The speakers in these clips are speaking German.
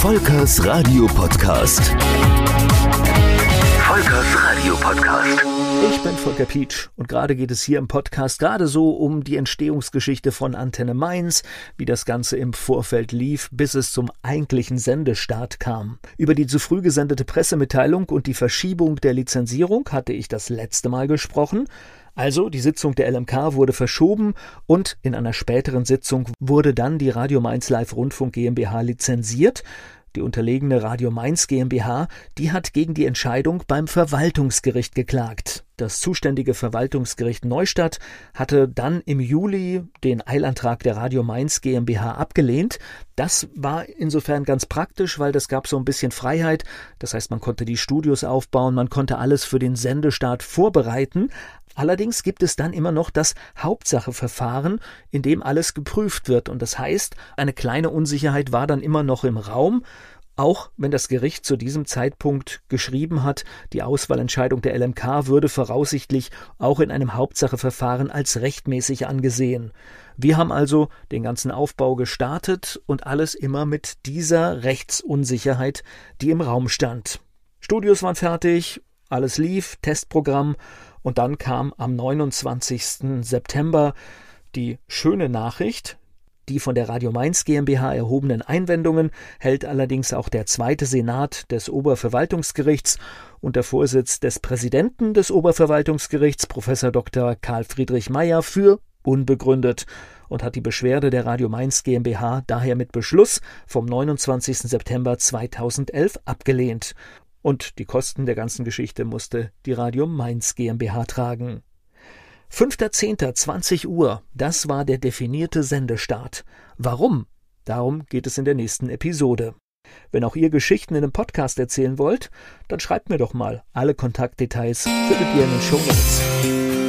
Volkers Radio Podcast. Volkers Radio Podcast. Ich bin Volker Pietsch und gerade geht es hier im Podcast gerade so um die Entstehungsgeschichte von Antenne Mainz, wie das Ganze im Vorfeld lief, bis es zum eigentlichen Sendestart kam. Über die zu früh gesendete Pressemitteilung und die Verschiebung der Lizenzierung hatte ich das letzte Mal gesprochen. Also die Sitzung der LMK wurde verschoben und in einer späteren Sitzung wurde dann die Radio Mainz Live Rundfunk GmbH lizenziert. Die unterlegene Radio Mainz GmbH, die hat gegen die Entscheidung beim Verwaltungsgericht geklagt. Das zuständige Verwaltungsgericht Neustadt hatte dann im Juli den Eilantrag der Radio Mainz GmbH abgelehnt. Das war insofern ganz praktisch, weil das gab so ein bisschen Freiheit. Das heißt, man konnte die Studios aufbauen, man konnte alles für den Sendestart vorbereiten. Allerdings gibt es dann immer noch das Hauptsacheverfahren, in dem alles geprüft wird. Und das heißt, eine kleine Unsicherheit war dann immer noch im Raum, auch wenn das Gericht zu diesem Zeitpunkt geschrieben hat, die Auswahlentscheidung der LMK würde voraussichtlich auch in einem Hauptsacheverfahren als rechtmäßig angesehen. Wir haben also den ganzen Aufbau gestartet und alles immer mit dieser Rechtsunsicherheit, die im Raum stand. Studios waren fertig, alles lief, Testprogramm und dann kam am 29. September die schöne Nachricht, die von der Radio Mainz GmbH erhobenen Einwendungen hält allerdings auch der zweite Senat des Oberverwaltungsgerichts unter Vorsitz des Präsidenten des Oberverwaltungsgerichts, Professor Dr. Karl Friedrich Meyer, für unbegründet und hat die Beschwerde der Radio Mainz GmbH daher mit Beschluss vom 29. September 2011 abgelehnt und die Kosten der ganzen Geschichte musste die Radio Mainz GmbH tragen. 5.10.20 Uhr, das war der definierte Sendestart. Warum? Darum geht es in der nächsten Episode. Wenn auch ihr Geschichten in einem Podcast erzählen wollt, dann schreibt mir doch mal. Alle Kontaktdetails findet ihr in den Show Notes.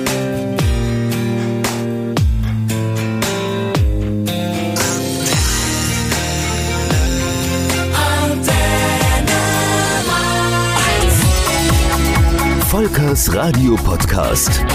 Volkers Radio Podcast.